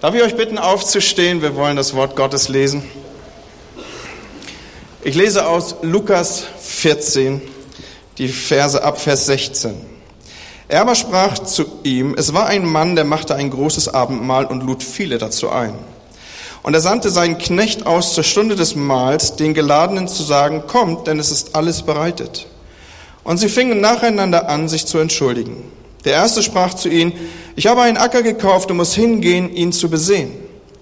Darf ich euch bitten, aufzustehen? Wir wollen das Wort Gottes lesen. Ich lese aus Lukas 14, die Verse ab Vers 16. Er aber sprach zu ihm, es war ein Mann, der machte ein großes Abendmahl und lud viele dazu ein. Und er sandte seinen Knecht aus zur Stunde des Mahls, den Geladenen zu sagen, kommt, denn es ist alles bereitet. Und sie fingen nacheinander an, sich zu entschuldigen. Der erste sprach zu ihnen, ich habe einen Acker gekauft und muss hingehen, ihn zu besehen.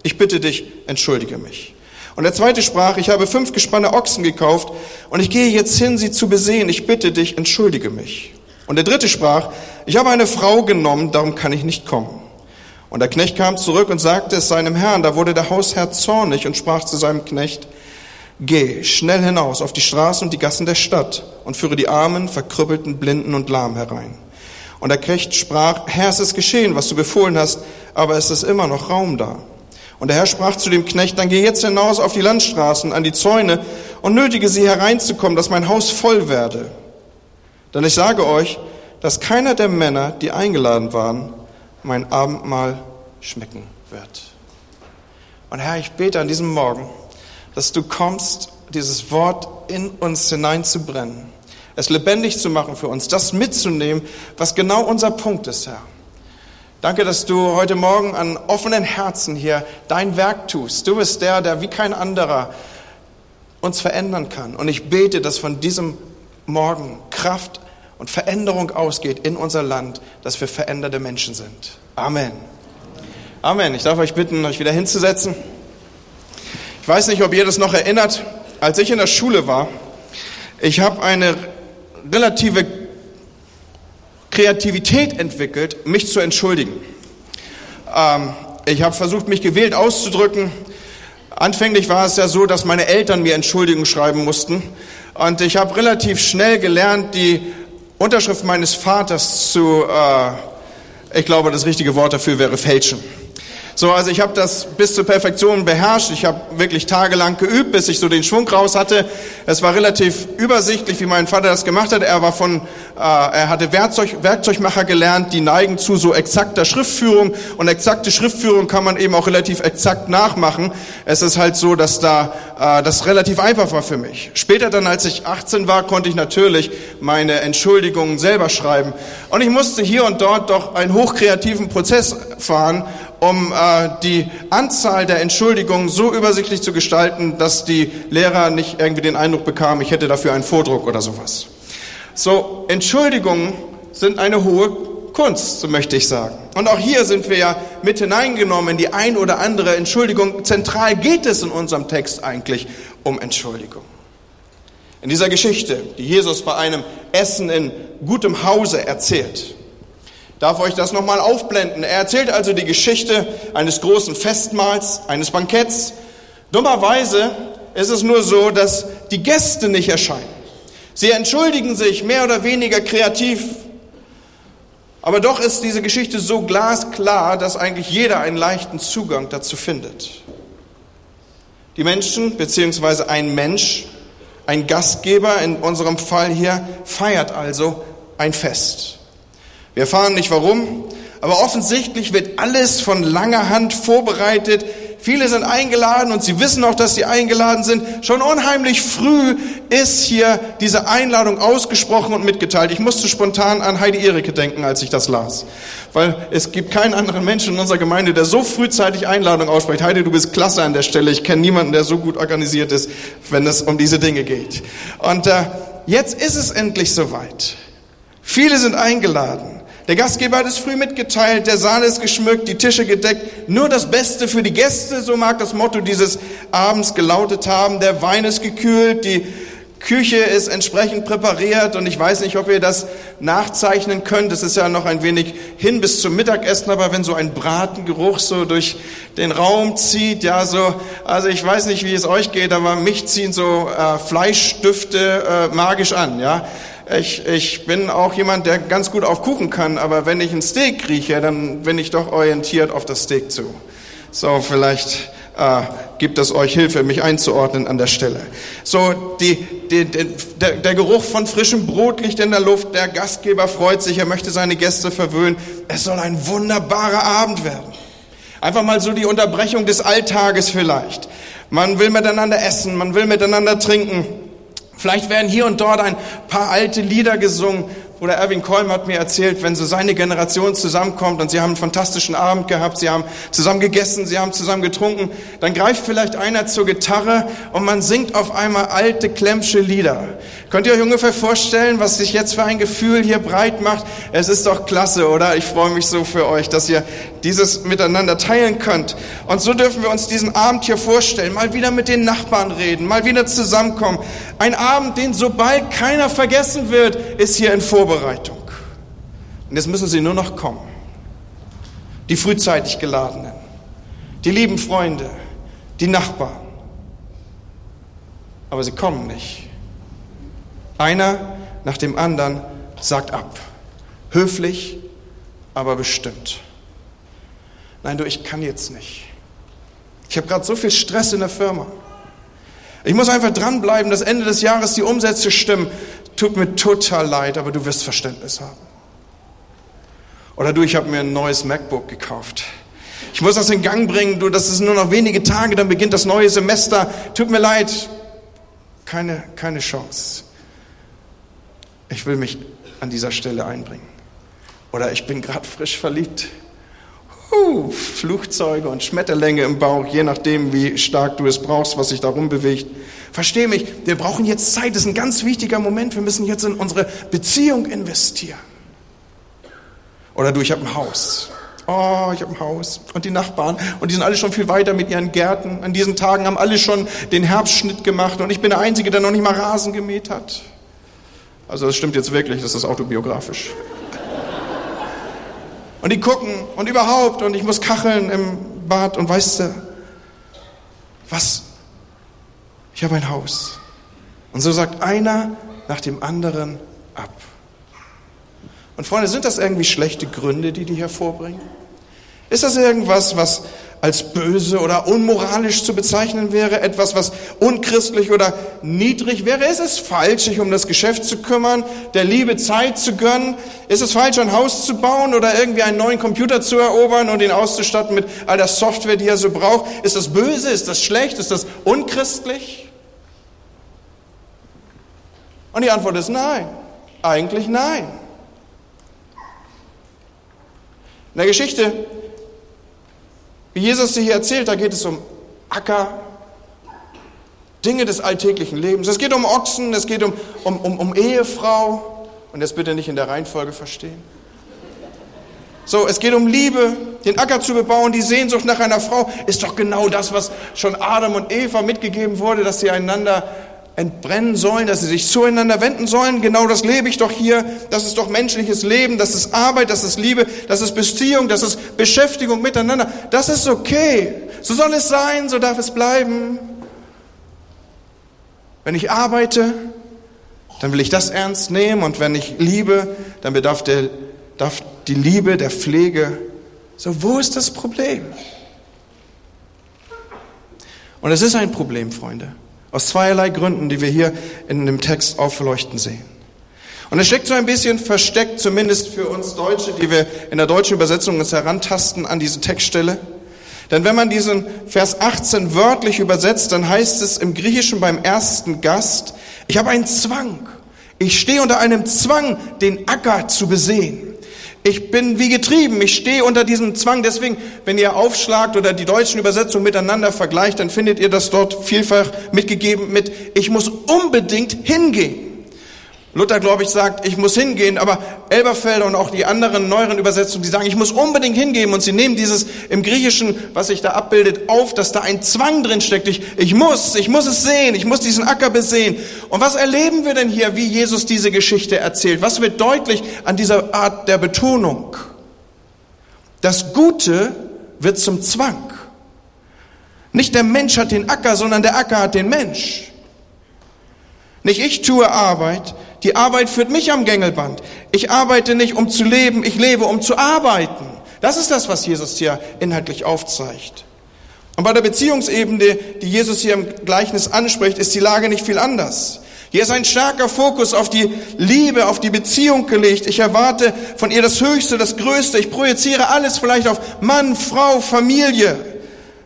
Ich bitte dich, entschuldige mich. Und der zweite sprach, ich habe fünf gespanne Ochsen gekauft und ich gehe jetzt hin, sie zu besehen. Ich bitte dich, entschuldige mich. Und der dritte sprach, ich habe eine Frau genommen, darum kann ich nicht kommen. Und der Knecht kam zurück und sagte es seinem Herrn. Da wurde der Hausherr zornig und sprach zu seinem Knecht, Geh schnell hinaus auf die Straßen und die Gassen der Stadt und führe die Armen, Verkrüppelten, Blinden und Lahm herein. Und der Knecht sprach, Herr, es ist geschehen, was du befohlen hast, aber es ist immer noch Raum da. Und der Herr sprach zu dem Knecht, dann geh jetzt hinaus auf die Landstraßen, an die Zäune und nötige sie hereinzukommen, dass mein Haus voll werde. Denn ich sage euch, dass keiner der Männer, die eingeladen waren, mein Abendmahl schmecken wird. Und Herr, ich bete an diesem Morgen, dass du kommst, dieses Wort in uns hineinzubrennen es lebendig zu machen für uns, das mitzunehmen, was genau unser Punkt ist, Herr. Danke, dass du heute Morgen an offenen Herzen hier dein Werk tust. Du bist der, der wie kein anderer uns verändern kann. Und ich bete, dass von diesem Morgen Kraft und Veränderung ausgeht in unser Land, dass wir veränderte Menschen sind. Amen. Amen. Ich darf euch bitten, euch wieder hinzusetzen. Ich weiß nicht, ob ihr das noch erinnert. Als ich in der Schule war, ich habe eine relative Kreativität entwickelt, mich zu entschuldigen. Ähm, ich habe versucht, mich gewählt auszudrücken. Anfänglich war es ja so, dass meine Eltern mir Entschuldigungen schreiben mussten. Und ich habe relativ schnell gelernt, die Unterschrift meines Vaters zu, äh, ich glaube, das richtige Wort dafür wäre fälschen. So, also ich habe das bis zur Perfektion beherrscht. Ich habe wirklich tagelang geübt, bis ich so den Schwung raus hatte. Es war relativ übersichtlich, wie mein Vater das gemacht hat. Er war von, äh, er hatte Werkzeug, Werkzeugmacher gelernt, die neigen zu so exakter Schriftführung und exakte Schriftführung kann man eben auch relativ exakt nachmachen. Es ist halt so, dass da äh, das relativ einfach war für mich. Später dann, als ich 18 war, konnte ich natürlich meine Entschuldigungen selber schreiben und ich musste hier und dort doch einen hochkreativen Prozess fahren um äh, die Anzahl der Entschuldigungen so übersichtlich zu gestalten, dass die Lehrer nicht irgendwie den Eindruck bekamen, ich hätte dafür einen Vordruck oder sowas. So, Entschuldigungen sind eine hohe Kunst, so möchte ich sagen. Und auch hier sind wir ja mit hineingenommen in die ein oder andere Entschuldigung. Zentral geht es in unserem Text eigentlich um Entschuldigung. In dieser Geschichte, die Jesus bei einem Essen in gutem Hause erzählt, darf euch das nochmal aufblenden. Er erzählt also die Geschichte eines großen Festmahls, eines Banketts. Dummerweise ist es nur so, dass die Gäste nicht erscheinen. Sie entschuldigen sich mehr oder weniger kreativ. Aber doch ist diese Geschichte so glasklar, dass eigentlich jeder einen leichten Zugang dazu findet. Die Menschen, beziehungsweise ein Mensch, ein Gastgeber in unserem Fall hier, feiert also ein Fest. Wir erfahren nicht warum, aber offensichtlich wird alles von langer Hand vorbereitet. Viele sind eingeladen und sie wissen auch, dass sie eingeladen sind. Schon unheimlich früh ist hier diese Einladung ausgesprochen und mitgeteilt. Ich musste spontan an Heidi Erike denken, als ich das las. Weil es gibt keinen anderen Menschen in unserer Gemeinde, der so frühzeitig Einladung ausspricht. Heidi, du bist klasse an der Stelle. Ich kenne niemanden, der so gut organisiert ist, wenn es um diese Dinge geht. Und äh, jetzt ist es endlich soweit. Viele sind eingeladen. Der Gastgeber hat es früh mitgeteilt, der Saal ist geschmückt, die Tische gedeckt, nur das Beste für die Gäste, so mag das Motto dieses Abends gelautet haben. Der Wein ist gekühlt, die Küche ist entsprechend präpariert und ich weiß nicht, ob ihr das nachzeichnen könnt. Es ist ja noch ein wenig hin bis zum Mittagessen, aber wenn so ein Bratengeruch so durch den Raum zieht, ja so, also ich weiß nicht, wie es euch geht, aber mich ziehen so äh, Fleischstifte äh, magisch an, ja. Ich, ich bin auch jemand, der ganz gut auf Kuchen kann, aber wenn ich ein Steak rieche, dann bin ich doch orientiert auf das Steak zu. So, vielleicht äh, gibt es euch Hilfe, mich einzuordnen an der Stelle. So, die, die, der, der Geruch von frischem Brot liegt in der Luft. Der Gastgeber freut sich, er möchte seine Gäste verwöhnen. Es soll ein wunderbarer Abend werden. Einfach mal so die Unterbrechung des Alltages vielleicht. Man will miteinander essen, man will miteinander trinken. Vielleicht werden hier und dort ein paar alte Lieder gesungen. Oder Erwin Kolm hat mir erzählt, wenn so seine Generation zusammenkommt und sie haben einen fantastischen Abend gehabt, sie haben zusammen gegessen, sie haben zusammen getrunken, dann greift vielleicht einer zur Gitarre und man singt auf einmal alte Klemmsche Lieder. Könnt ihr euch ungefähr vorstellen, was sich jetzt für ein Gefühl hier breit macht? Es ist doch klasse, oder? Ich freue mich so für euch, dass ihr dieses miteinander teilen könnt. Und so dürfen wir uns diesen Abend hier vorstellen. Mal wieder mit den Nachbarn reden, mal wieder zusammenkommen. Ein Abend, den sobald keiner vergessen wird, ist hier in Vorbereitung. Und jetzt müssen sie nur noch kommen. Die frühzeitig geladenen, die lieben Freunde, die Nachbarn. Aber sie kommen nicht. Einer nach dem anderen sagt ab. Höflich, aber bestimmt. Nein, du, ich kann jetzt nicht. Ich habe gerade so viel Stress in der Firma. Ich muss einfach dranbleiben, dass Ende des Jahres die Umsätze stimmen. Tut mir total leid, aber du wirst Verständnis haben. Oder du, ich habe mir ein neues MacBook gekauft. Ich muss das in Gang bringen, du, das ist nur noch wenige Tage, dann beginnt das neue Semester. Tut mir leid. Keine, keine Chance. Ich will mich an dieser Stelle einbringen. Oder ich bin gerade frisch verliebt. Uh, Flugzeuge und Schmetterlänge im Bauch, je nachdem, wie stark du es brauchst, was sich darum bewegt. Versteh mich, wir brauchen jetzt Zeit, das ist ein ganz wichtiger Moment, wir müssen jetzt in unsere Beziehung investieren. Oder du, ich habe ein Haus. Oh, ich habe ein Haus. Und die Nachbarn. Und die sind alle schon viel weiter mit ihren Gärten. An diesen Tagen haben alle schon den Herbstschnitt gemacht. Und ich bin der Einzige, der noch nicht mal Rasen gemäht hat. Also das stimmt jetzt wirklich, das ist autobiografisch. Und die gucken und überhaupt und ich muss kacheln im Bad und weißt du, was? Ich habe ein Haus. Und so sagt einer nach dem anderen ab. Und Freunde, sind das irgendwie schlechte Gründe, die die hervorbringen? Ist das irgendwas, was als böse oder unmoralisch zu bezeichnen wäre, etwas, was unchristlich oder niedrig wäre? Ist es falsch, sich um das Geschäft zu kümmern, der Liebe Zeit zu gönnen? Ist es falsch, ein Haus zu bauen oder irgendwie einen neuen Computer zu erobern und ihn auszustatten mit all der Software, die er so braucht? Ist das böse? Ist das schlecht? Ist das unchristlich? Und die Antwort ist nein. Eigentlich nein. In der Geschichte wie Jesus sie hier erzählt, da geht es um Acker, Dinge des alltäglichen Lebens. Es geht um Ochsen, es geht um, um, um, um Ehefrau. Und das bitte nicht in der Reihenfolge verstehen. So, es geht um Liebe, den Acker zu bebauen, die Sehnsucht nach einer Frau ist doch genau das, was schon Adam und Eva mitgegeben wurde, dass sie einander entbrennen sollen, dass sie sich zueinander wenden sollen. Genau das lebe ich doch hier. Das ist doch menschliches Leben, das ist Arbeit, das ist Liebe, das ist Beziehung, das ist Beschäftigung miteinander. Das ist okay. So soll es sein, so darf es bleiben. Wenn ich arbeite, dann will ich das ernst nehmen und wenn ich liebe, dann bedarf der, darf die Liebe der Pflege. So, wo ist das Problem? Und es ist ein Problem, Freunde. Aus zweierlei Gründen, die wir hier in dem Text aufleuchten sehen. Und es steckt so ein bisschen versteckt, zumindest für uns Deutsche, die wir in der deutschen Übersetzung uns herantasten an diese Textstelle. Denn wenn man diesen Vers 18 wörtlich übersetzt, dann heißt es im Griechischen beim ersten Gast, ich habe einen Zwang. Ich stehe unter einem Zwang, den Acker zu besehen. Ich bin wie getrieben, ich stehe unter diesem Zwang. Deswegen, wenn ihr aufschlagt oder die deutschen Übersetzungen miteinander vergleicht, dann findet ihr das dort vielfach mitgegeben mit, ich muss unbedingt hingehen. Luther, glaube ich, sagt, ich muss hingehen, aber Elberfelder und auch die anderen neueren Übersetzungen, die sagen, ich muss unbedingt hingehen und sie nehmen dieses im Griechischen, was sich da abbildet, auf, dass da ein Zwang drin steckt. Ich, ich muss, ich muss es sehen, ich muss diesen Acker besehen. Und was erleben wir denn hier, wie Jesus diese Geschichte erzählt? Was wird deutlich an dieser Art der Betonung? Das Gute wird zum Zwang. Nicht der Mensch hat den Acker, sondern der Acker hat den Mensch. Nicht ich tue Arbeit, die Arbeit führt mich am Gängelband. Ich arbeite nicht, um zu leben, ich lebe, um zu arbeiten. Das ist das, was Jesus hier inhaltlich aufzeigt. Und bei der Beziehungsebene, die Jesus hier im Gleichnis anspricht, ist die Lage nicht viel anders. Hier ist ein starker Fokus auf die Liebe, auf die Beziehung gelegt. Ich erwarte von ihr das Höchste, das Größte. Ich projiziere alles vielleicht auf Mann, Frau, Familie.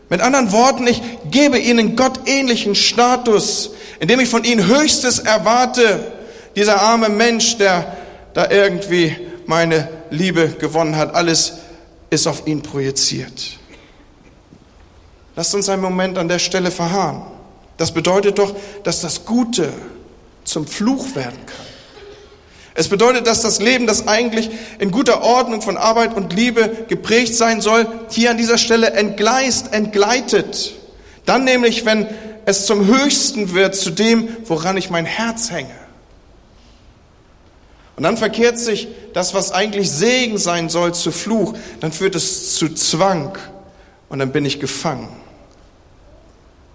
Mit anderen Worten, ich gebe ihnen gottähnlichen Status, indem ich von ihnen Höchstes erwarte. Dieser arme Mensch, der da irgendwie meine Liebe gewonnen hat, alles ist auf ihn projiziert. Lasst uns einen Moment an der Stelle verharren. Das bedeutet doch, dass das Gute zum Fluch werden kann. Es bedeutet, dass das Leben, das eigentlich in guter Ordnung von Arbeit und Liebe geprägt sein soll, hier an dieser Stelle entgleist, entgleitet. Dann nämlich, wenn es zum Höchsten wird, zu dem, woran ich mein Herz hänge. Und dann verkehrt sich das, was eigentlich Segen sein soll, zu Fluch. Dann führt es zu Zwang und dann bin ich gefangen.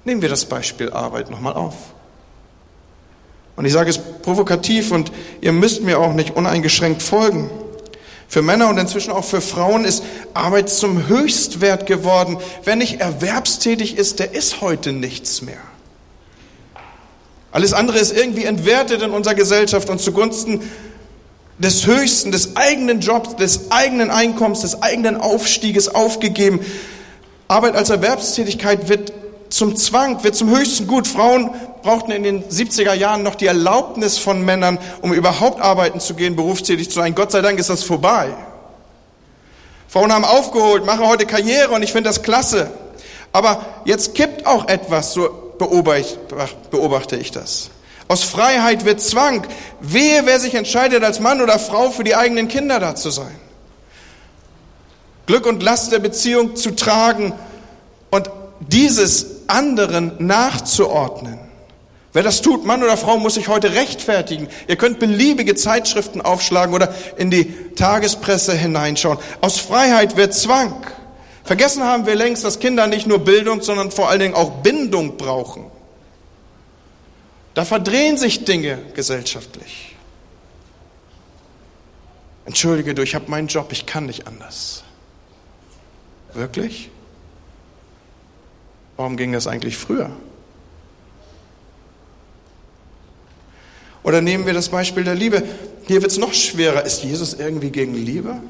Nehmen wir das Beispiel Arbeit nochmal auf. Und ich sage es provokativ und ihr müsst mir auch nicht uneingeschränkt folgen. Für Männer und inzwischen auch für Frauen ist Arbeit zum Höchstwert geworden. Wer nicht erwerbstätig ist, der ist heute nichts mehr. Alles andere ist irgendwie entwertet in unserer Gesellschaft und zugunsten des Höchsten, des eigenen Jobs, des eigenen Einkommens, des eigenen Aufstieges aufgegeben. Arbeit als Erwerbstätigkeit wird zum Zwang, wird zum höchsten Gut. Frauen brauchten in den 70er Jahren noch die Erlaubnis von Männern, um überhaupt arbeiten zu gehen, berufstätig zu sein. Gott sei Dank ist das vorbei. Frauen haben aufgeholt, machen heute Karriere und ich finde das klasse. Aber jetzt kippt auch etwas, so beobachte ich das. Aus Freiheit wird Zwang. Wehe, wer sich entscheidet, als Mann oder Frau für die eigenen Kinder da zu sein. Glück und Last der Beziehung zu tragen und dieses anderen nachzuordnen. Wer das tut, Mann oder Frau, muss sich heute rechtfertigen. Ihr könnt beliebige Zeitschriften aufschlagen oder in die Tagespresse hineinschauen. Aus Freiheit wird Zwang. Vergessen haben wir längst, dass Kinder nicht nur Bildung, sondern vor allen Dingen auch Bindung brauchen. Da verdrehen sich Dinge gesellschaftlich. Entschuldige du, ich habe meinen Job, ich kann nicht anders. Wirklich? Warum ging das eigentlich früher? Oder nehmen wir das Beispiel der Liebe. Hier wird es noch schwerer. Ist Jesus irgendwie gegen Liebe?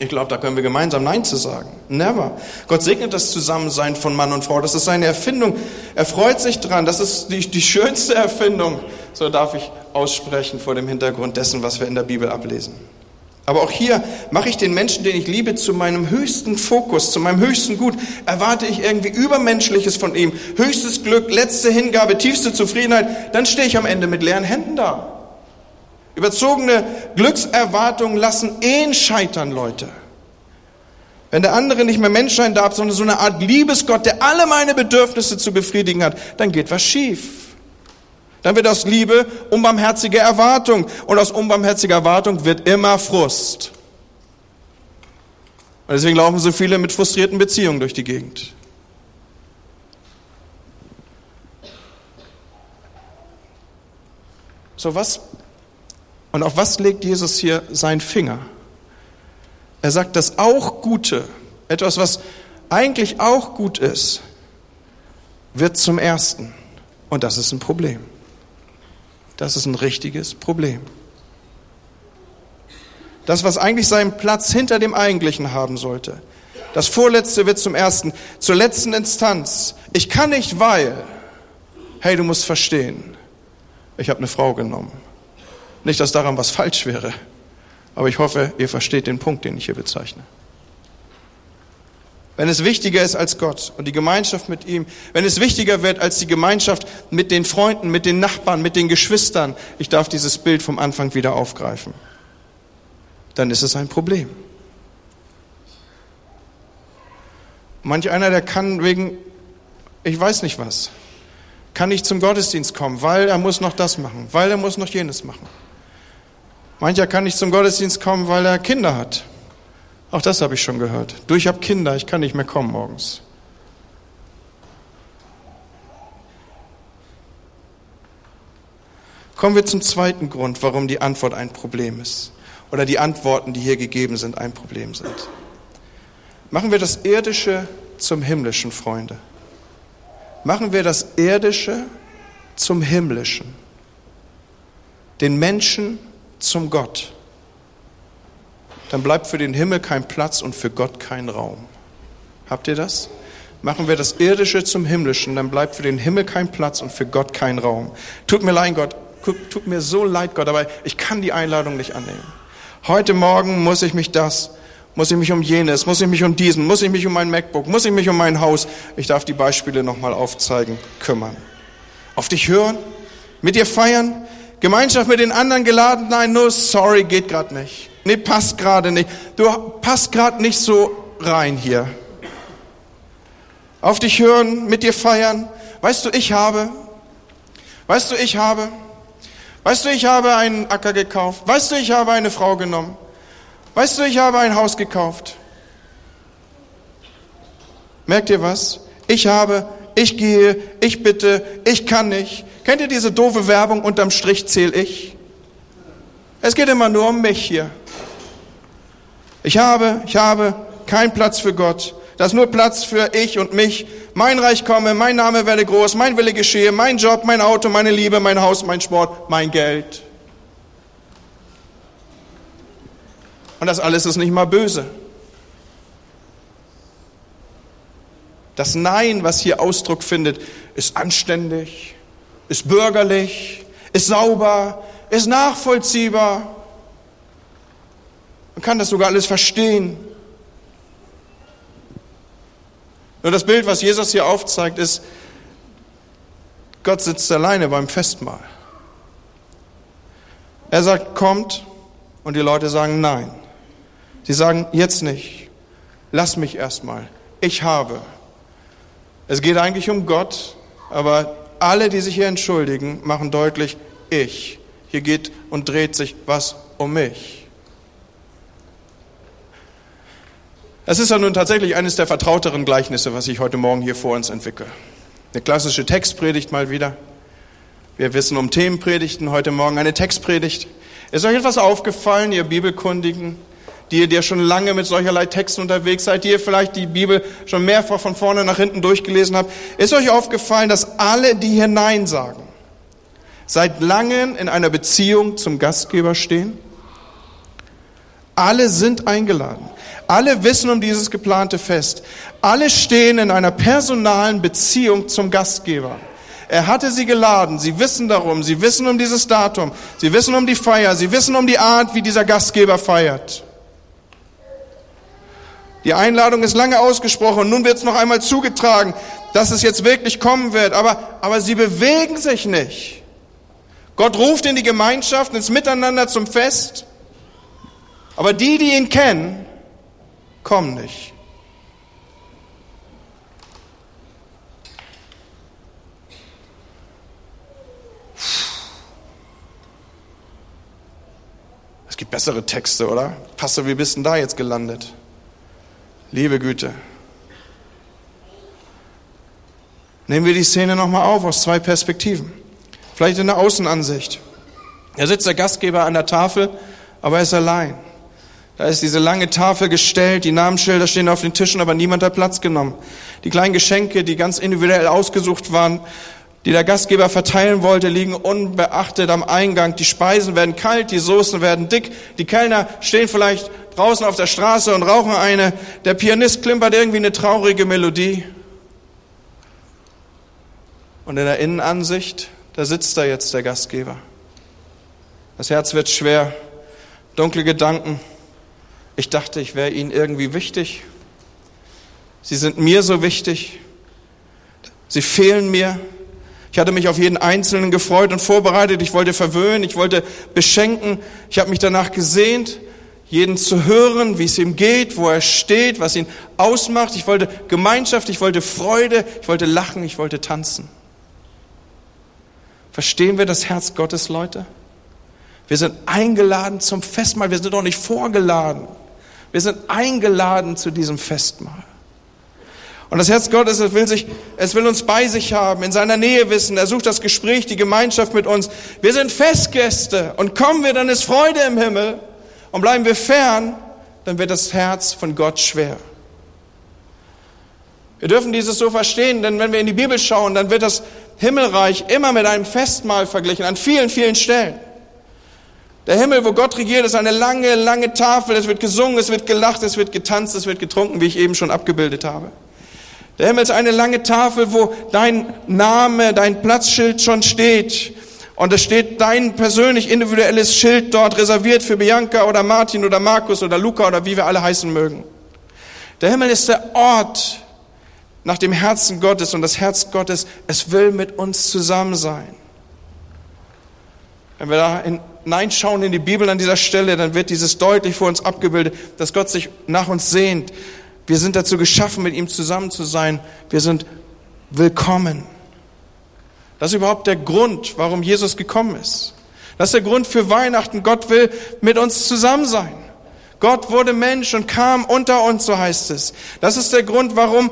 Ich glaube, da können wir gemeinsam Nein zu sagen. Never. Gott segnet das Zusammensein von Mann und Frau. Das ist seine Erfindung. Er freut sich dran. Das ist die, die schönste Erfindung. So darf ich aussprechen vor dem Hintergrund dessen, was wir in der Bibel ablesen. Aber auch hier mache ich den Menschen, den ich liebe, zu meinem höchsten Fokus, zu meinem höchsten Gut. Erwarte ich irgendwie Übermenschliches von ihm, höchstes Glück, letzte Hingabe, tiefste Zufriedenheit, dann stehe ich am Ende mit leeren Händen da. Überzogene Glückserwartungen lassen Ehen scheitern, Leute. Wenn der andere nicht mehr Mensch sein darf, sondern so eine Art Liebesgott, der alle meine Bedürfnisse zu befriedigen hat, dann geht was schief. Dann wird aus Liebe unbarmherzige Erwartung und aus unbarmherziger Erwartung wird immer Frust. Und deswegen laufen so viele mit frustrierten Beziehungen durch die Gegend. So was und auf was legt Jesus hier seinen Finger? Er sagt, das auch Gute, etwas, was eigentlich auch gut ist, wird zum Ersten. Und das ist ein Problem. Das ist ein richtiges Problem. Das, was eigentlich seinen Platz hinter dem Eigentlichen haben sollte. Das Vorletzte wird zum Ersten, zur letzten Instanz. Ich kann nicht, weil, hey, du musst verstehen, ich habe eine Frau genommen. Nicht, dass daran was falsch wäre, aber ich hoffe, ihr versteht den Punkt, den ich hier bezeichne wenn es wichtiger ist als Gott und die Gemeinschaft mit ihm, wenn es wichtiger wird als die Gemeinschaft mit den Freunden, mit den Nachbarn, mit den Geschwistern, ich darf dieses Bild vom Anfang wieder aufgreifen, dann ist es ein Problem. Manch einer, der kann wegen, ich weiß nicht was, kann nicht zum Gottesdienst kommen, weil er muss noch das machen, weil er muss noch jenes machen. Mancher kann nicht zum Gottesdienst kommen, weil er Kinder hat. Auch das habe ich schon gehört. Du, ich habe Kinder, ich kann nicht mehr kommen morgens. Kommen wir zum zweiten Grund, warum die Antwort ein Problem ist. Oder die Antworten, die hier gegeben sind, ein Problem sind. Machen wir das Irdische zum Himmlischen, Freunde. Machen wir das Irdische zum Himmlischen, den Menschen zum Gott, dann bleibt für den Himmel kein Platz und für Gott kein Raum. Habt ihr das? Machen wir das Irdische zum Himmlischen, dann bleibt für den Himmel kein Platz und für Gott kein Raum. Tut mir leid, Gott, tut mir so leid, Gott, aber ich kann die Einladung nicht annehmen. Heute Morgen muss ich mich das, muss ich mich um jenes, muss ich mich um diesen, muss ich mich um mein MacBook, muss ich mich um mein Haus, ich darf die Beispiele nochmal aufzeigen, kümmern. Auf dich hören, mit dir feiern, Gemeinschaft mit den anderen geladen, nein, nur sorry, geht gerade nicht. Nee, passt gerade nicht. Du passt gerade nicht so rein hier auf dich hören, mit dir feiern. Weißt du, ich habe, weißt du, ich habe, weißt du, ich habe einen Acker gekauft. Weißt du, ich habe eine Frau genommen. Weißt du, ich habe ein Haus gekauft. Merkt ihr was? Ich habe, ich gehe, ich bitte, ich kann nicht. Kennt ihr diese doofe Werbung, unterm Strich zähle ich? Es geht immer nur um mich hier. Ich habe, ich habe keinen Platz für Gott. Da ist nur Platz für ich und mich. Mein Reich komme, mein Name werde groß, mein Wille geschehe, mein Job, mein Auto, meine Liebe, mein Haus, mein Sport, mein Geld. Und das alles ist nicht mal böse. Das Nein, was hier Ausdruck findet, ist anständig, ist bürgerlich, ist sauber, ist nachvollziehbar. Man kann das sogar alles verstehen. Nur das Bild, was Jesus hier aufzeigt, ist, Gott sitzt alleine beim Festmahl. Er sagt, kommt, und die Leute sagen nein. Sie sagen, jetzt nicht. Lass mich erstmal. Ich habe. Es geht eigentlich um Gott, aber alle, die sich hier entschuldigen, machen deutlich, ich. Hier geht und dreht sich was um mich. Es ist ja nun tatsächlich eines der vertrauteren Gleichnisse, was ich heute Morgen hier vor uns entwickle. Eine klassische Textpredigt mal wieder. Wir wissen um Themenpredigten, heute Morgen eine Textpredigt. Ist euch etwas aufgefallen, ihr Bibelkundigen, die ihr schon lange mit solcherlei Texten unterwegs seid, die ihr vielleicht die Bibel schon mehrfach von vorne nach hinten durchgelesen habt? Ist euch aufgefallen, dass alle, die hier Nein sagen, seit langem in einer Beziehung zum Gastgeber stehen? Alle sind eingeladen. Alle wissen um dieses geplante Fest. Alle stehen in einer personalen Beziehung zum Gastgeber. Er hatte sie geladen. Sie wissen darum. Sie wissen um dieses Datum. Sie wissen um die Feier. Sie wissen um die Art, wie dieser Gastgeber feiert. Die Einladung ist lange ausgesprochen und nun wird es noch einmal zugetragen, dass es jetzt wirklich kommen wird. Aber, aber sie bewegen sich nicht. Gott ruft in die Gemeinschaft, ins Miteinander zum Fest. Aber die, die ihn kennen, komm nicht. Es gibt bessere Texte, oder? Pastor, wie bist denn da jetzt gelandet? Liebe Güte. Nehmen wir die Szene nochmal auf aus zwei Perspektiven. Vielleicht in der Außenansicht. Da sitzt der Gastgeber an der Tafel, aber er ist allein. Da ist diese lange Tafel gestellt, die Namensschilder stehen auf den Tischen, aber niemand hat Platz genommen. Die kleinen Geschenke, die ganz individuell ausgesucht waren, die der Gastgeber verteilen wollte, liegen unbeachtet am Eingang. Die Speisen werden kalt, die Soßen werden dick, die Kellner stehen vielleicht draußen auf der Straße und rauchen eine. Der Pianist klimpert irgendwie eine traurige Melodie. Und in der Innenansicht, da sitzt da jetzt der Gastgeber. Das Herz wird schwer, dunkle Gedanken, ich dachte, ich wäre Ihnen irgendwie wichtig. Sie sind mir so wichtig. Sie fehlen mir. Ich hatte mich auf jeden Einzelnen gefreut und vorbereitet. Ich wollte verwöhnen, ich wollte beschenken. Ich habe mich danach gesehnt, jeden zu hören, wie es ihm geht, wo er steht, was ihn ausmacht. Ich wollte Gemeinschaft, ich wollte Freude, ich wollte lachen, ich wollte tanzen. Verstehen wir das Herz Gottes, Leute? Wir sind eingeladen zum Festmahl, wir sind doch nicht vorgeladen. Wir sind eingeladen zu diesem Festmahl. Und das Herz Gottes, es will, sich, es will uns bei sich haben, in seiner Nähe wissen. Er sucht das Gespräch, die Gemeinschaft mit uns. Wir sind Festgäste und kommen wir, dann ist Freude im Himmel. Und bleiben wir fern, dann wird das Herz von Gott schwer. Wir dürfen dieses so verstehen, denn wenn wir in die Bibel schauen, dann wird das Himmelreich immer mit einem Festmahl verglichen, an vielen, vielen Stellen. Der Himmel, wo Gott regiert, ist eine lange, lange Tafel. Es wird gesungen, es wird gelacht, es wird getanzt, es wird getrunken, wie ich eben schon abgebildet habe. Der Himmel ist eine lange Tafel, wo dein Name, dein Platzschild schon steht. Und es steht dein persönlich individuelles Schild dort reserviert für Bianca oder Martin oder Markus oder Luca oder wie wir alle heißen mögen. Der Himmel ist der Ort nach dem Herzen Gottes und das Herz Gottes, es will mit uns zusammen sein. Wenn wir da hineinschauen in die Bibel an dieser Stelle, dann wird dieses deutlich vor uns abgebildet, dass Gott sich nach uns sehnt. Wir sind dazu geschaffen, mit ihm zusammen zu sein. Wir sind willkommen. Das ist überhaupt der Grund, warum Jesus gekommen ist. Das ist der Grund für Weihnachten. Gott will mit uns zusammen sein. Gott wurde Mensch und kam unter uns, so heißt es. Das ist der Grund, warum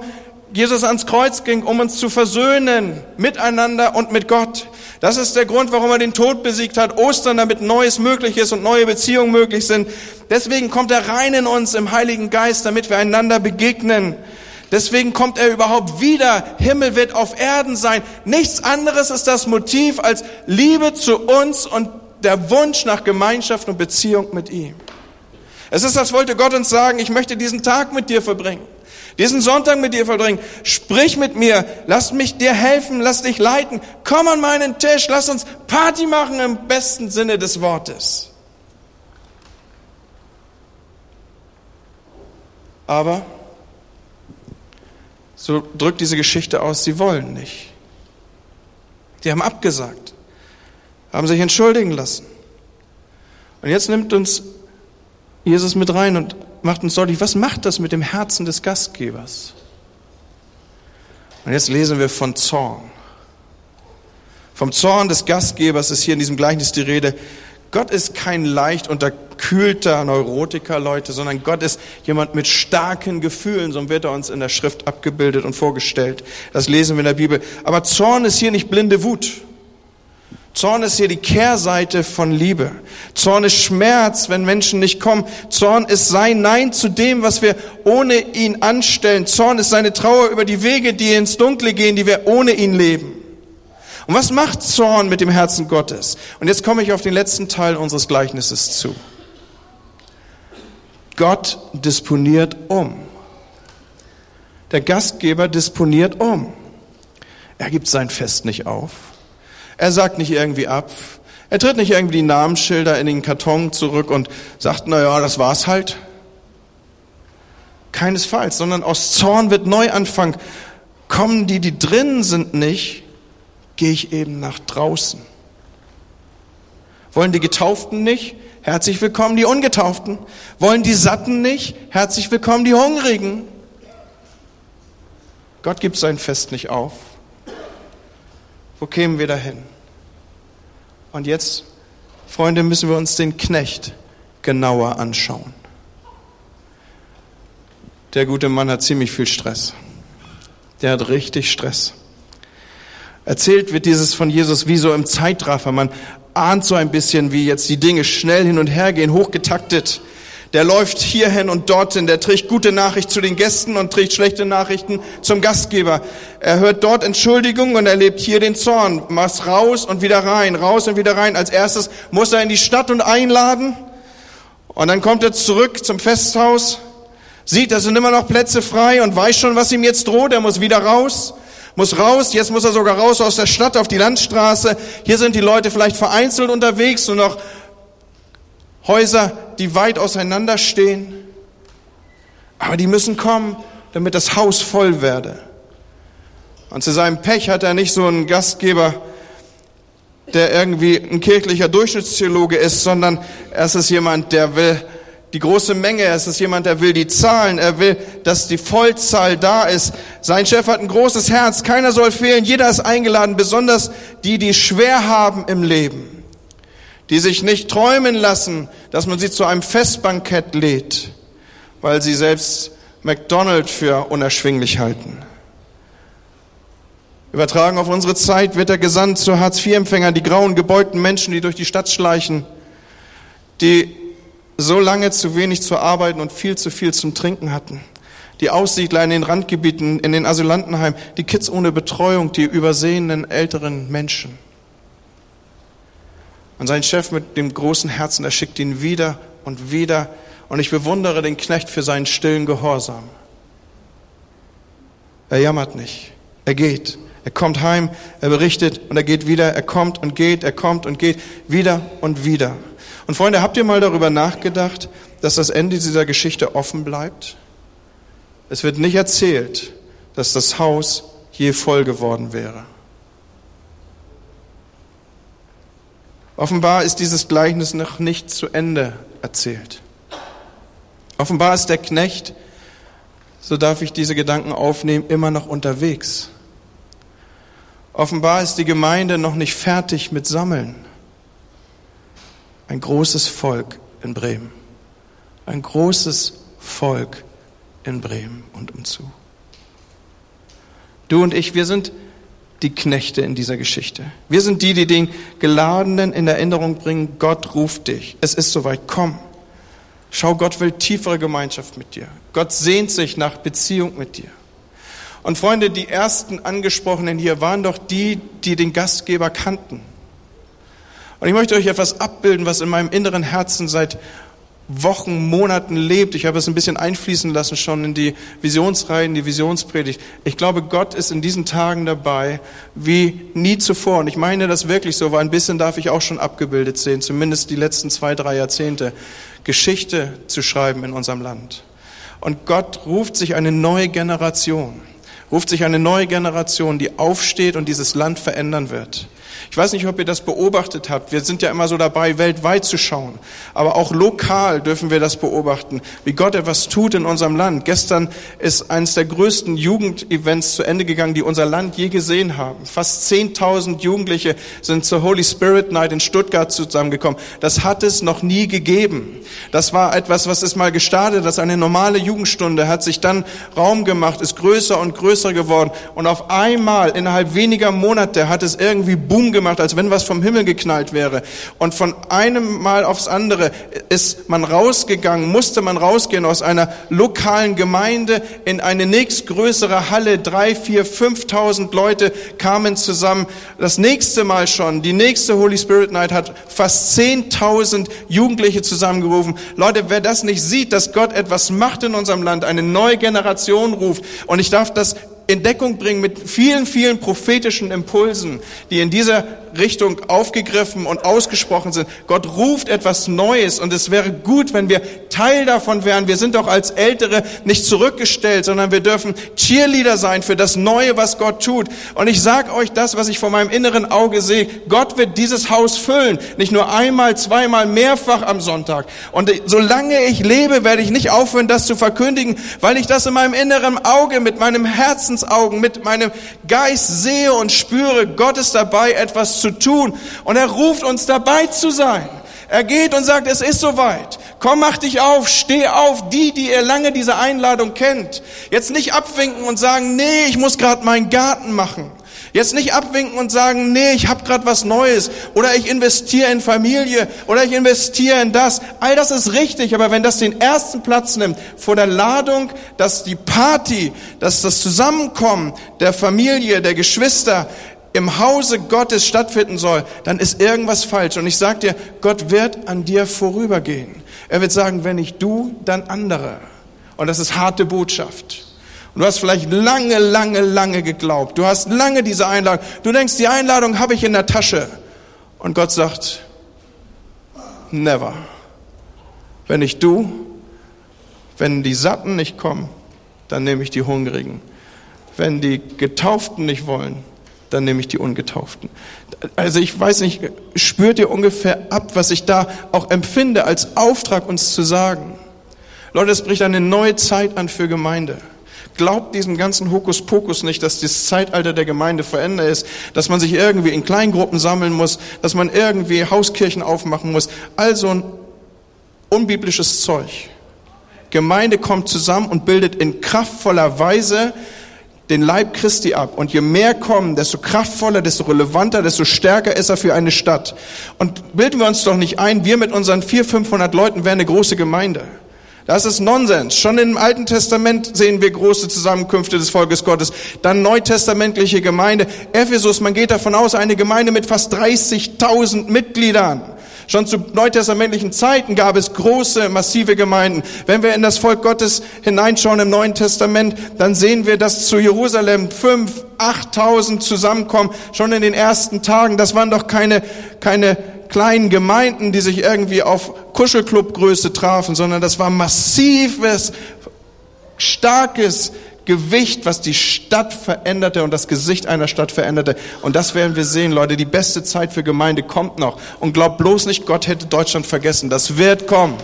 Jesus ans Kreuz ging, um uns zu versöhnen miteinander und mit Gott. Das ist der Grund, warum er den Tod besiegt hat. Ostern, damit Neues möglich ist und neue Beziehungen möglich sind. Deswegen kommt er rein in uns im Heiligen Geist, damit wir einander begegnen. Deswegen kommt er überhaupt wieder. Himmel wird auf Erden sein. Nichts anderes ist das Motiv als Liebe zu uns und der Wunsch nach Gemeinschaft und Beziehung mit ihm. Es ist, als wollte Gott uns sagen, ich möchte diesen Tag mit dir verbringen. Diesen Sonntag mit dir verbringen. Sprich mit mir. Lass mich dir helfen. Lass dich leiten. Komm an meinen Tisch. Lass uns Party machen im besten Sinne des Wortes. Aber so drückt diese Geschichte aus, sie wollen nicht. Die haben abgesagt, haben sich entschuldigen lassen. Und jetzt nimmt uns Jesus mit rein und macht uns deutlich, was macht das mit dem Herzen des Gastgebers? Und jetzt lesen wir von Zorn. Vom Zorn des Gastgebers ist hier in diesem Gleichnis die Rede. Gott ist kein leicht unterkühlter Neurotiker, Leute, sondern Gott ist jemand mit starken Gefühlen, so wird er uns in der Schrift abgebildet und vorgestellt. Das lesen wir in der Bibel. Aber Zorn ist hier nicht blinde Wut. Zorn ist hier die Kehrseite von Liebe. Zorn ist Schmerz, wenn Menschen nicht kommen. Zorn ist sein Nein zu dem, was wir ohne ihn anstellen. Zorn ist seine Trauer über die Wege, die ins Dunkle gehen, die wir ohne ihn leben. Und was macht Zorn mit dem Herzen Gottes? Und jetzt komme ich auf den letzten Teil unseres Gleichnisses zu. Gott disponiert um. Der Gastgeber disponiert um. Er gibt sein Fest nicht auf. Er sagt nicht irgendwie ab. Er tritt nicht irgendwie die Namensschilder in den Karton zurück und sagt, na ja, das war's halt. Keinesfalls, sondern aus Zorn wird Neuanfang. Kommen die, die drinnen sind, nicht, gehe ich eben nach draußen. Wollen die Getauften nicht? Herzlich willkommen die Ungetauften. Wollen die Satten nicht? Herzlich willkommen die Hungrigen. Gott gibt sein Fest nicht auf. Wo kämen wir dahin? Und jetzt, Freunde, müssen wir uns den Knecht genauer anschauen. Der gute Mann hat ziemlich viel Stress. Der hat richtig Stress. Erzählt wird dieses von Jesus wie so im Zeitraffer. Man ahnt so ein bisschen, wie jetzt die Dinge schnell hin und her gehen, hochgetaktet der läuft hierhin und dorthin, der trägt gute Nachricht zu den Gästen und trägt schlechte Nachrichten zum Gastgeber. Er hört dort Entschuldigung und erlebt hier den Zorn. Mach's raus und wieder rein, raus und wieder rein. Als erstes muss er in die Stadt und einladen. Und dann kommt er zurück zum Festhaus, sieht, da sind immer noch Plätze frei und weiß schon, was ihm jetzt droht. Er muss wieder raus muss raus, jetzt muss er sogar raus aus der Stadt auf die Landstraße. Hier sind die Leute vielleicht vereinzelt unterwegs und noch Häuser, die weit auseinander stehen, aber die müssen kommen, damit das Haus voll werde. Und zu seinem Pech hat er nicht so einen Gastgeber, der irgendwie ein kirchlicher Durchschnittstheologe ist, sondern es ist jemand, der will die große Menge, es ist jemand, der will die Zahlen, er will, dass die Vollzahl da ist. Sein Chef hat ein großes Herz, keiner soll fehlen, jeder ist eingeladen, besonders die, die schwer haben im Leben die sich nicht träumen lassen, dass man sie zu einem Festbankett lädt, weil sie selbst McDonald für unerschwinglich halten. Übertragen auf unsere Zeit wird er gesandt zu Hartz-IV-Empfängern, die grauen, gebeugten Menschen, die durch die Stadt schleichen, die so lange zu wenig zu arbeiten und viel zu viel zum Trinken hatten. die Aussiedler in den Randgebieten, in den Asylantenheimen, die Kids ohne Betreuung, die übersehenen älteren Menschen. Und sein Chef mit dem großen Herzen, er schickt ihn wieder und wieder. Und ich bewundere den Knecht für seinen stillen Gehorsam. Er jammert nicht. Er geht. Er kommt heim, er berichtet und er geht wieder. Er kommt und geht, er kommt und geht, wieder und wieder. Und Freunde, habt ihr mal darüber nachgedacht, dass das Ende dieser Geschichte offen bleibt? Es wird nicht erzählt, dass das Haus je voll geworden wäre. Offenbar ist dieses Gleichnis noch nicht zu Ende erzählt. Offenbar ist der Knecht, so darf ich diese Gedanken aufnehmen, immer noch unterwegs. Offenbar ist die Gemeinde noch nicht fertig mit Sammeln. Ein großes Volk in Bremen. Ein großes Volk in Bremen und umzu. Du und ich, wir sind die Knechte in dieser Geschichte. Wir sind die, die den Geladenen in Erinnerung bringen, Gott ruft dich. Es ist soweit, komm. Schau, Gott will tiefere Gemeinschaft mit dir. Gott sehnt sich nach Beziehung mit dir. Und Freunde, die ersten Angesprochenen hier waren doch die, die den Gastgeber kannten. Und ich möchte euch etwas abbilden, was in meinem inneren Herzen seit Wochen, Monaten lebt. Ich habe es ein bisschen einfließen lassen schon in die Visionsreihe, in die Visionspredigt. Ich glaube, Gott ist in diesen Tagen dabei wie nie zuvor. Und ich meine das wirklich so, weil ein bisschen darf ich auch schon abgebildet sehen, zumindest die letzten zwei, drei Jahrzehnte, Geschichte zu schreiben in unserem Land. Und Gott ruft sich eine neue Generation, ruft sich eine neue Generation, die aufsteht und dieses Land verändern wird. Ich weiß nicht, ob ihr das beobachtet habt. Wir sind ja immer so dabei, weltweit zu schauen. Aber auch lokal dürfen wir das beobachten, wie Gott etwas tut in unserem Land. Gestern ist eines der größten Jugendevents zu Ende gegangen, die unser Land je gesehen haben. Fast 10.000 Jugendliche sind zur Holy Spirit Night in Stuttgart zusammengekommen. Das hat es noch nie gegeben. Das war etwas, was ist mal gestartet, das eine normale Jugendstunde hat sich dann Raum gemacht, ist größer und größer geworden. Und auf einmal, innerhalb weniger Monate, hat es irgendwie Boom gemacht, als wenn was vom Himmel geknallt wäre. Und von einem Mal aufs andere ist man rausgegangen, musste man rausgehen aus einer lokalen Gemeinde in eine nächstgrößere Halle. Drei, vier, fünftausend Leute kamen zusammen. Das nächste Mal schon, die nächste Holy Spirit Night hat fast zehntausend Jugendliche zusammengerufen. Leute, wer das nicht sieht, dass Gott etwas macht in unserem Land, eine neue Generation ruft, und ich darf das in Deckung bringen mit vielen, vielen prophetischen Impulsen, die in dieser Richtung aufgegriffen und ausgesprochen sind. Gott ruft etwas Neues und es wäre gut, wenn wir Teil davon wären. Wir sind doch als Ältere nicht zurückgestellt, sondern wir dürfen Cheerleader sein für das Neue, was Gott tut. Und ich sage euch das, was ich vor meinem inneren Auge sehe. Gott wird dieses Haus füllen. Nicht nur einmal, zweimal, mehrfach am Sonntag. Und solange ich lebe, werde ich nicht aufhören, das zu verkündigen, weil ich das in meinem inneren Auge, mit meinem Herzensaugen, mit meinem Geist sehe und spüre. Gott ist dabei, etwas zu tun. Und er ruft uns dabei zu sein. Er geht und sagt, es ist soweit. Komm, mach dich auf, steh auf, die, die ihr lange diese Einladung kennt. Jetzt nicht abwinken und sagen, nee, ich muss gerade meinen Garten machen. Jetzt nicht abwinken und sagen, nee, ich habe gerade was Neues oder ich investiere in Familie oder ich investiere in das. All das ist richtig, aber wenn das den ersten Platz nimmt vor der Ladung, dass die Party, dass das Zusammenkommen der Familie, der Geschwister im Hause Gottes stattfinden soll, dann ist irgendwas falsch. Und ich sage dir, Gott wird an dir vorübergehen. Er wird sagen, wenn nicht du, dann andere. Und das ist harte Botschaft. Und du hast vielleicht lange, lange, lange geglaubt. Du hast lange diese Einladung. Du denkst, die Einladung habe ich in der Tasche. Und Gott sagt, never. Wenn nicht du, wenn die Satten nicht kommen, dann nehme ich die Hungrigen. Wenn die Getauften nicht wollen, dann nehme ich die Ungetauften. Also ich weiß nicht, spürt ihr ungefähr ab, was ich da auch empfinde als Auftrag, uns zu sagen? Leute, es bricht eine neue Zeit an für Gemeinde. Glaubt diesem ganzen Hokuspokus nicht, dass das Zeitalter der Gemeinde verändert ist, dass man sich irgendwie in Kleingruppen sammeln muss, dass man irgendwie Hauskirchen aufmachen muss. Also ein unbiblisches Zeug. Gemeinde kommt zusammen und bildet in kraftvoller Weise den Leib Christi ab. Und je mehr kommen, desto kraftvoller, desto relevanter, desto stärker ist er für eine Stadt. Und bilden wir uns doch nicht ein, wir mit unseren vier, 500 Leuten wären eine große Gemeinde. Das ist Nonsens. Schon im Alten Testament sehen wir große Zusammenkünfte des Volkes Gottes. Dann neutestamentliche Gemeinde. Ephesus, man geht davon aus, eine Gemeinde mit fast 30.000 Mitgliedern. Schon zu neutestamentlichen Zeiten gab es große, massive Gemeinden. Wenn wir in das Volk Gottes hineinschauen im Neuen Testament, dann sehen wir, dass zu Jerusalem fünf, achttausend zusammenkommen, schon in den ersten Tagen. Das waren doch keine, keine kleinen Gemeinden, die sich irgendwie auf Kuschelclubgröße trafen, sondern das war massives, starkes Gewicht, was die Stadt veränderte und das Gesicht einer Stadt veränderte. Und das werden wir sehen, Leute. Die beste Zeit für Gemeinde kommt noch. Und glaubt bloß nicht, Gott hätte Deutschland vergessen. Das wird kommen.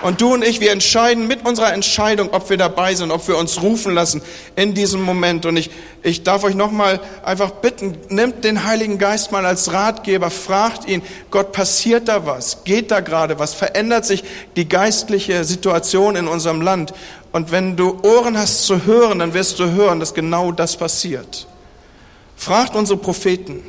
Und du und ich, wir entscheiden mit unserer Entscheidung, ob wir dabei sind, ob wir uns rufen lassen in diesem Moment. Und ich, ich darf euch nochmal einfach bitten, nimmt den Heiligen Geist mal als Ratgeber, fragt ihn, Gott, passiert da was? Geht da gerade was? Verändert sich die geistliche Situation in unserem Land? Und wenn du Ohren hast zu hören, dann wirst du hören, dass genau das passiert. Fragt unsere Propheten,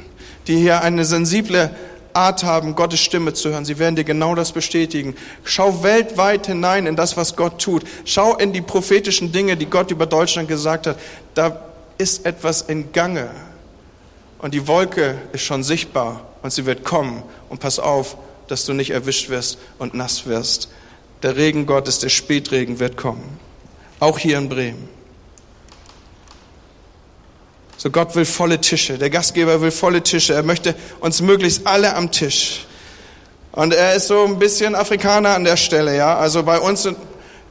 die hier eine sensible Art haben, Gottes Stimme zu hören. Sie werden dir genau das bestätigen. Schau weltweit hinein in das, was Gott tut. Schau in die prophetischen Dinge, die Gott über Deutschland gesagt hat. Da ist etwas in Gange. Und die Wolke ist schon sichtbar und sie wird kommen. Und pass auf, dass du nicht erwischt wirst und nass wirst. Der Regen Gottes, der Spätregen wird kommen. Auch hier in Bremen. So Gott will volle Tische. Der Gastgeber will volle Tische. Er möchte uns möglichst alle am Tisch. Und er ist so ein bisschen Afrikaner an der Stelle, ja. Also bei uns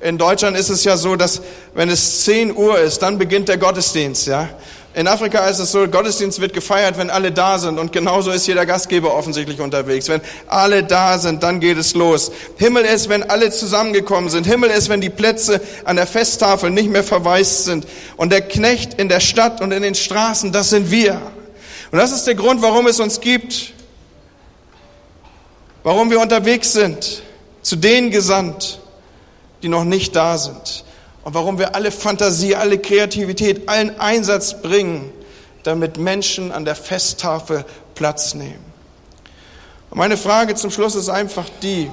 in Deutschland ist es ja so, dass wenn es 10 Uhr ist, dann beginnt der Gottesdienst, ja. In Afrika ist es so, Gottesdienst wird gefeiert, wenn alle da sind. Und genauso ist jeder Gastgeber offensichtlich unterwegs. Wenn alle da sind, dann geht es los. Himmel ist, wenn alle zusammengekommen sind. Himmel ist, wenn die Plätze an der Festtafel nicht mehr verwaist sind. Und der Knecht in der Stadt und in den Straßen, das sind wir. Und das ist der Grund, warum es uns gibt. Warum wir unterwegs sind. Zu denen gesandt, die noch nicht da sind und warum wir alle Fantasie, alle Kreativität, allen Einsatz bringen, damit Menschen an der Festtafel Platz nehmen. Und meine Frage zum Schluss ist einfach die,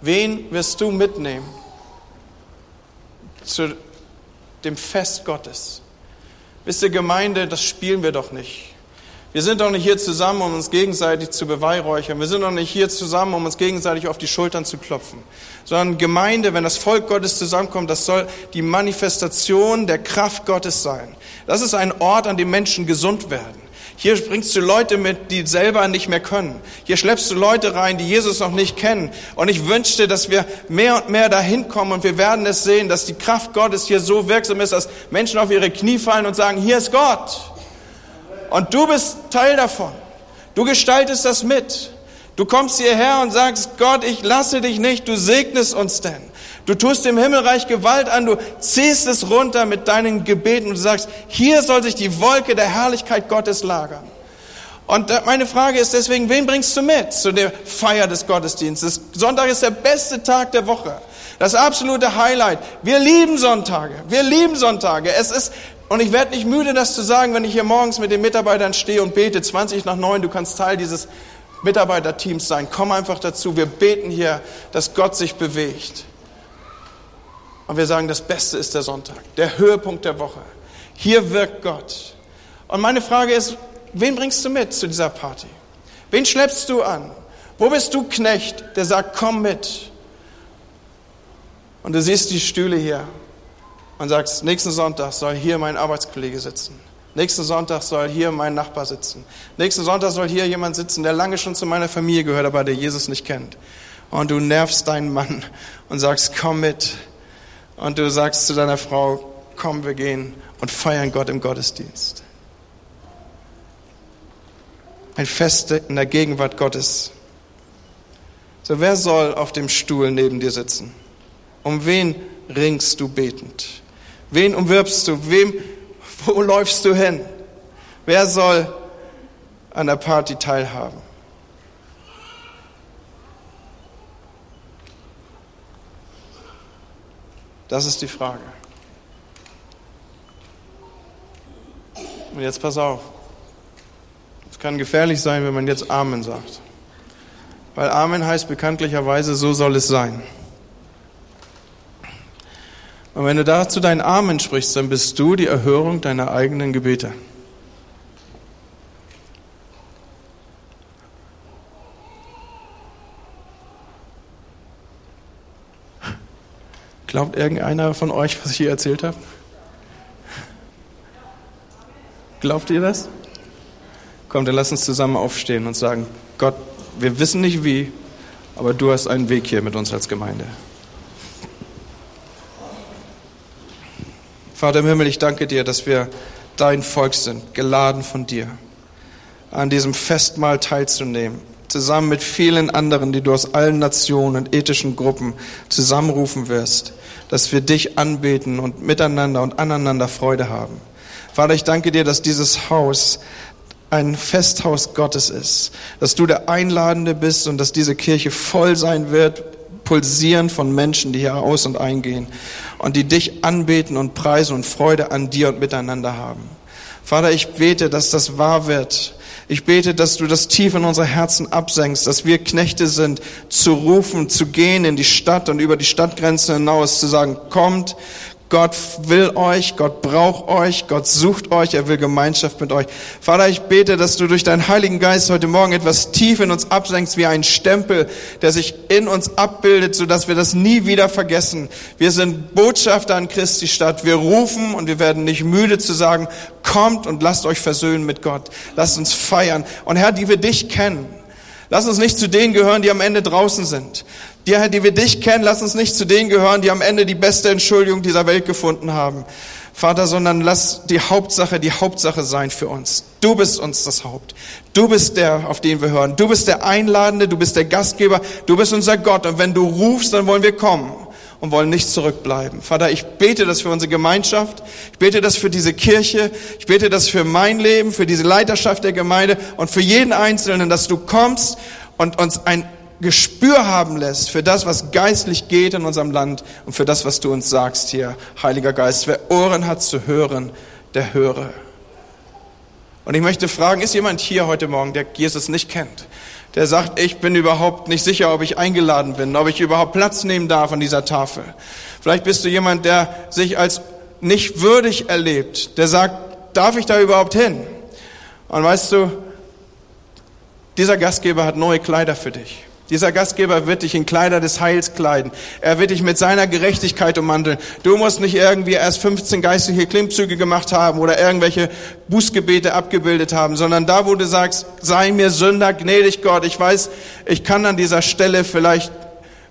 wen wirst du mitnehmen zu dem Fest Gottes? Wisst ihr, Gemeinde, das spielen wir doch nicht. Wir sind doch nicht hier zusammen, um uns gegenseitig zu beweihräuchern. Wir sind doch nicht hier zusammen, um uns gegenseitig auf die Schultern zu klopfen. Sondern Gemeinde, wenn das Volk Gottes zusammenkommt, das soll die Manifestation der Kraft Gottes sein. Das ist ein Ort, an dem Menschen gesund werden. Hier bringst du Leute mit, die selber nicht mehr können. Hier schleppst du Leute rein, die Jesus noch nicht kennen. Und ich wünschte, dass wir mehr und mehr dahin kommen und wir werden es sehen, dass die Kraft Gottes hier so wirksam ist, dass Menschen auf ihre Knie fallen und sagen, hier ist Gott. Und du bist Teil davon. Du gestaltest das mit. Du kommst hierher und sagst, Gott, ich lasse dich nicht, du segnest uns denn. Du tust dem Himmelreich Gewalt an, du ziehst es runter mit deinen Gebeten und du sagst, hier soll sich die Wolke der Herrlichkeit Gottes lagern. Und meine Frage ist deswegen, wen bringst du mit zu der Feier des Gottesdienstes? Sonntag ist der beste Tag der Woche. Das absolute Highlight. Wir lieben Sonntage. Wir lieben Sonntage. Es ist und ich werde nicht müde, das zu sagen, wenn ich hier morgens mit den Mitarbeitern stehe und bete, 20 nach 9, du kannst Teil dieses Mitarbeiterteams sein. Komm einfach dazu. Wir beten hier, dass Gott sich bewegt. Und wir sagen, das Beste ist der Sonntag, der Höhepunkt der Woche. Hier wirkt Gott. Und meine Frage ist, wen bringst du mit zu dieser Party? Wen schleppst du an? Wo bist du Knecht, der sagt, komm mit? Und du siehst die Stühle hier und sagst, nächsten Sonntag soll hier mein Arbeitskollege sitzen. Nächsten Sonntag soll hier mein Nachbar sitzen. Nächsten Sonntag soll hier jemand sitzen, der lange schon zu meiner Familie gehört, aber der Jesus nicht kennt. Und du nervst deinen Mann und sagst, komm mit. Und du sagst zu deiner Frau, komm, wir gehen und feiern Gott im Gottesdienst. Ein Fest in der Gegenwart Gottes. So, wer soll auf dem Stuhl neben dir sitzen? Um wen ringst du betend? Wen umwirbst du? Wem, wo läufst du hin? Wer soll an der Party teilhaben? Das ist die Frage. Und jetzt pass auf. Es kann gefährlich sein, wenn man jetzt Amen sagt. Weil Amen heißt bekanntlicherweise, so soll es sein. Und wenn du dazu dein Amen sprichst, dann bist du die Erhörung deiner eigenen Gebete. Glaubt irgendeiner von euch, was ich hier erzählt habe? Glaubt ihr das? Kommt, dann lass uns zusammen aufstehen und sagen, Gott, wir wissen nicht wie, aber du hast einen Weg hier mit uns als Gemeinde. Vater im Himmel, ich danke dir, dass wir dein Volk sind, geladen von dir, an diesem Festmahl teilzunehmen, zusammen mit vielen anderen, die du aus allen Nationen und ethischen Gruppen zusammenrufen wirst, dass wir dich anbeten und miteinander und aneinander Freude haben. Vater, ich danke dir, dass dieses Haus ein Festhaus Gottes ist, dass du der Einladende bist und dass diese Kirche voll sein wird, pulsieren von Menschen, die hier aus und eingehen und die dich anbeten und preisen und Freude an dir und miteinander haben. Vater, ich bete, dass das wahr wird. Ich bete, dass du das tief in unsere Herzen absenkst, dass wir Knechte sind, zu rufen, zu gehen in die Stadt und über die Stadtgrenzen hinaus, zu sagen, kommt, Gott will euch, Gott braucht euch, Gott sucht euch, er will Gemeinschaft mit euch. Vater, ich bete, dass du durch deinen Heiligen Geist heute Morgen etwas tief in uns absenkst, wie ein Stempel, der sich in uns abbildet, sodass wir das nie wieder vergessen. Wir sind Botschafter an Christi Stadt. Wir rufen und wir werden nicht müde zu sagen, kommt und lasst euch versöhnen mit Gott. Lasst uns feiern. Und Herr, die wir dich kennen, Lass uns nicht zu denen gehören, die am Ende draußen sind. Die, die wir dich kennen, lass uns nicht zu denen gehören, die am Ende die beste Entschuldigung dieser Welt gefunden haben. Vater, sondern lass die Hauptsache die Hauptsache sein für uns. Du bist uns das Haupt. Du bist der, auf den wir hören. Du bist der Einladende, du bist der Gastgeber, du bist unser Gott. Und wenn du rufst, dann wollen wir kommen und wollen nicht zurückbleiben. Vater, ich bete das für unsere Gemeinschaft. Ich bete das für diese Kirche. Ich bete das für mein Leben, für diese Leiterschaft der Gemeinde und für jeden Einzelnen, dass du kommst und uns ein Gespür haben lässt für das, was geistlich geht in unserem Land und für das, was du uns sagst hier, Heiliger Geist. Wer Ohren hat zu hören, der höre. Und ich möchte fragen, ist jemand hier heute Morgen, der Jesus nicht kennt? Der sagt, ich bin überhaupt nicht sicher, ob ich eingeladen bin, ob ich überhaupt Platz nehmen darf an dieser Tafel. Vielleicht bist du jemand, der sich als nicht würdig erlebt, der sagt, darf ich da überhaupt hin? Und weißt du, dieser Gastgeber hat neue Kleider für dich. Dieser Gastgeber wird dich in Kleider des Heils kleiden. Er wird dich mit seiner Gerechtigkeit ummanteln. Du musst nicht irgendwie erst 15 geistliche Klimmzüge gemacht haben oder irgendwelche Bußgebete abgebildet haben, sondern da, wo du sagst, sei mir Sünder, gnädig Gott. Ich weiß, ich kann an dieser Stelle vielleicht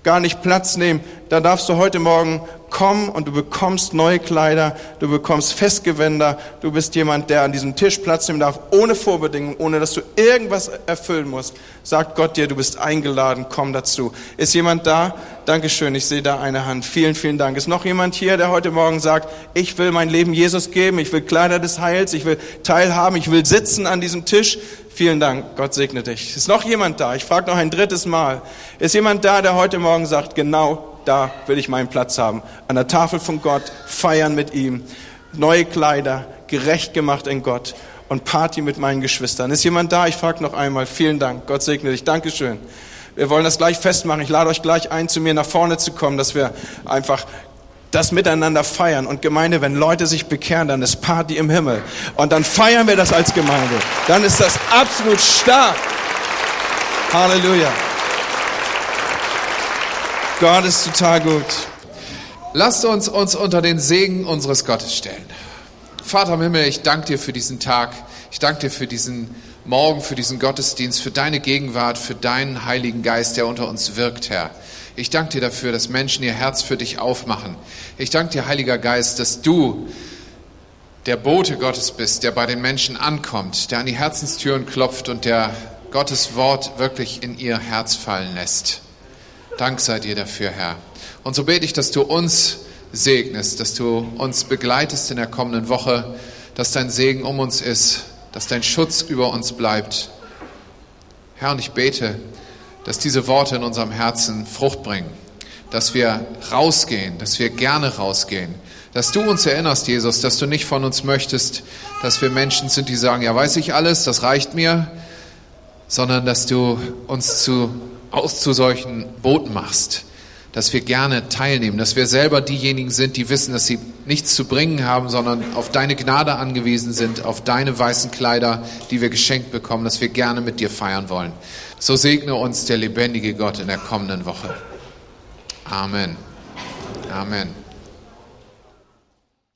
gar nicht Platz nehmen. Da darfst du heute Morgen komm und du bekommst neue Kleider, du bekommst Festgewänder, du bist jemand, der an diesem Tisch Platz nehmen darf, ohne Vorbedingungen, ohne dass du irgendwas erfüllen musst. Sagt Gott dir, du bist eingeladen, komm dazu. Ist jemand da? Dankeschön, ich sehe da eine Hand. Vielen, vielen Dank. Ist noch jemand hier, der heute Morgen sagt, ich will mein Leben Jesus geben, ich will Kleider des Heils, ich will teilhaben, ich will sitzen an diesem Tisch. Vielen Dank, Gott segne dich. Ist noch jemand da? Ich frage noch ein drittes Mal. Ist jemand da, der heute Morgen sagt, genau da will ich meinen Platz haben. An der Tafel von Gott, feiern mit ihm, neue Kleider, gerecht gemacht in Gott und Party mit meinen Geschwistern. Ist jemand da? Ich frage noch einmal. Vielen Dank. Gott segne dich. Dankeschön. Wir wollen das gleich festmachen. Ich lade euch gleich ein, zu mir nach vorne zu kommen, dass wir einfach das miteinander feiern. Und Gemeinde, wenn Leute sich bekehren, dann ist Party im Himmel. Und dann feiern wir das als Gemeinde. Dann ist das absolut stark. Halleluja. Gott ist total gut. Lasst uns uns unter den Segen unseres Gottes stellen. Vater im Himmel, ich danke dir für diesen Tag. Ich danke dir für diesen Morgen, für diesen Gottesdienst, für deine Gegenwart, für deinen Heiligen Geist, der unter uns wirkt, Herr. Ich danke dir dafür, dass Menschen ihr Herz für dich aufmachen. Ich danke dir, Heiliger Geist, dass du der Bote Gottes bist, der bei den Menschen ankommt, der an die Herzenstüren klopft und der Gottes Wort wirklich in ihr Herz fallen lässt. Dank sei dir dafür, Herr. Und so bete ich, dass du uns segnest, dass du uns begleitest in der kommenden Woche, dass dein Segen um uns ist, dass dein Schutz über uns bleibt. Herr, und ich bete, dass diese Worte in unserem Herzen Frucht bringen, dass wir rausgehen, dass wir gerne rausgehen. Dass du uns erinnerst, Jesus, dass du nicht von uns möchtest, dass wir Menschen sind, die sagen, ja, weiß ich alles, das reicht mir, sondern dass du uns zu, aus zu solchen Booten machst, dass wir gerne teilnehmen, dass wir selber diejenigen sind, die wissen, dass sie nichts zu bringen haben, sondern auf deine Gnade angewiesen sind, auf deine weißen Kleider, die wir geschenkt bekommen, dass wir gerne mit dir feiern wollen. So segne uns der lebendige Gott in der kommenden Woche. Amen. Amen.